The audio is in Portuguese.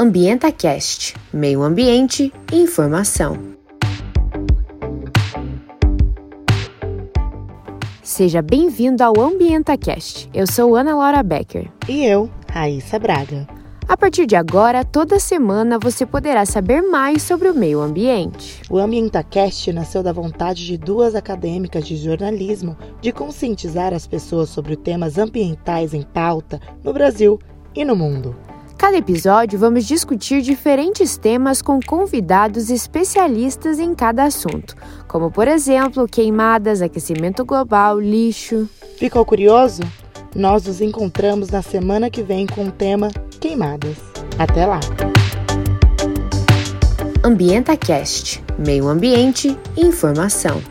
AmbientaCast, meio ambiente e informação. Seja bem-vindo ao AmbientaCast. Eu sou Ana Laura Becker. E eu, Raíssa Braga. A partir de agora, toda semana você poderá saber mais sobre o meio ambiente. O AmbientaCast nasceu da vontade de duas acadêmicas de jornalismo de conscientizar as pessoas sobre temas ambientais em pauta no Brasil e no mundo. Cada episódio vamos discutir diferentes temas com convidados especialistas em cada assunto, como por exemplo queimadas, aquecimento global, lixo. Ficou curioso? Nós nos encontramos na semana que vem com o tema Queimadas. Até lá! AmbientaCast, meio ambiente e informação.